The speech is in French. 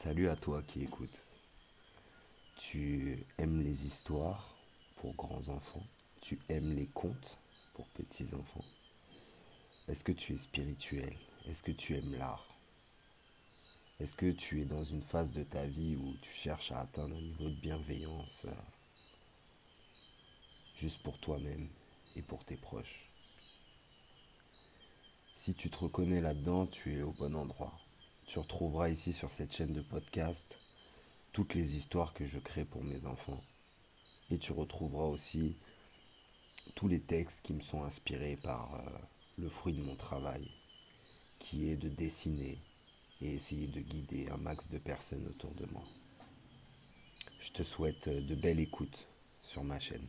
Salut à toi qui écoutes. Tu aimes les histoires pour grands enfants? Tu aimes les contes pour petits enfants? Est-ce que tu es spirituel? Est-ce que tu aimes l'art? Est-ce que tu es dans une phase de ta vie où tu cherches à atteindre un niveau de bienveillance euh, juste pour toi-même et pour tes proches? Si tu te reconnais là-dedans, tu es au bon endroit. Tu retrouveras ici sur cette chaîne de podcast toutes les histoires que je crée pour mes enfants. Et tu retrouveras aussi tous les textes qui me sont inspirés par euh, le fruit de mon travail, qui est de dessiner et essayer de guider un max de personnes autour de moi. Je te souhaite de belles écoutes sur ma chaîne.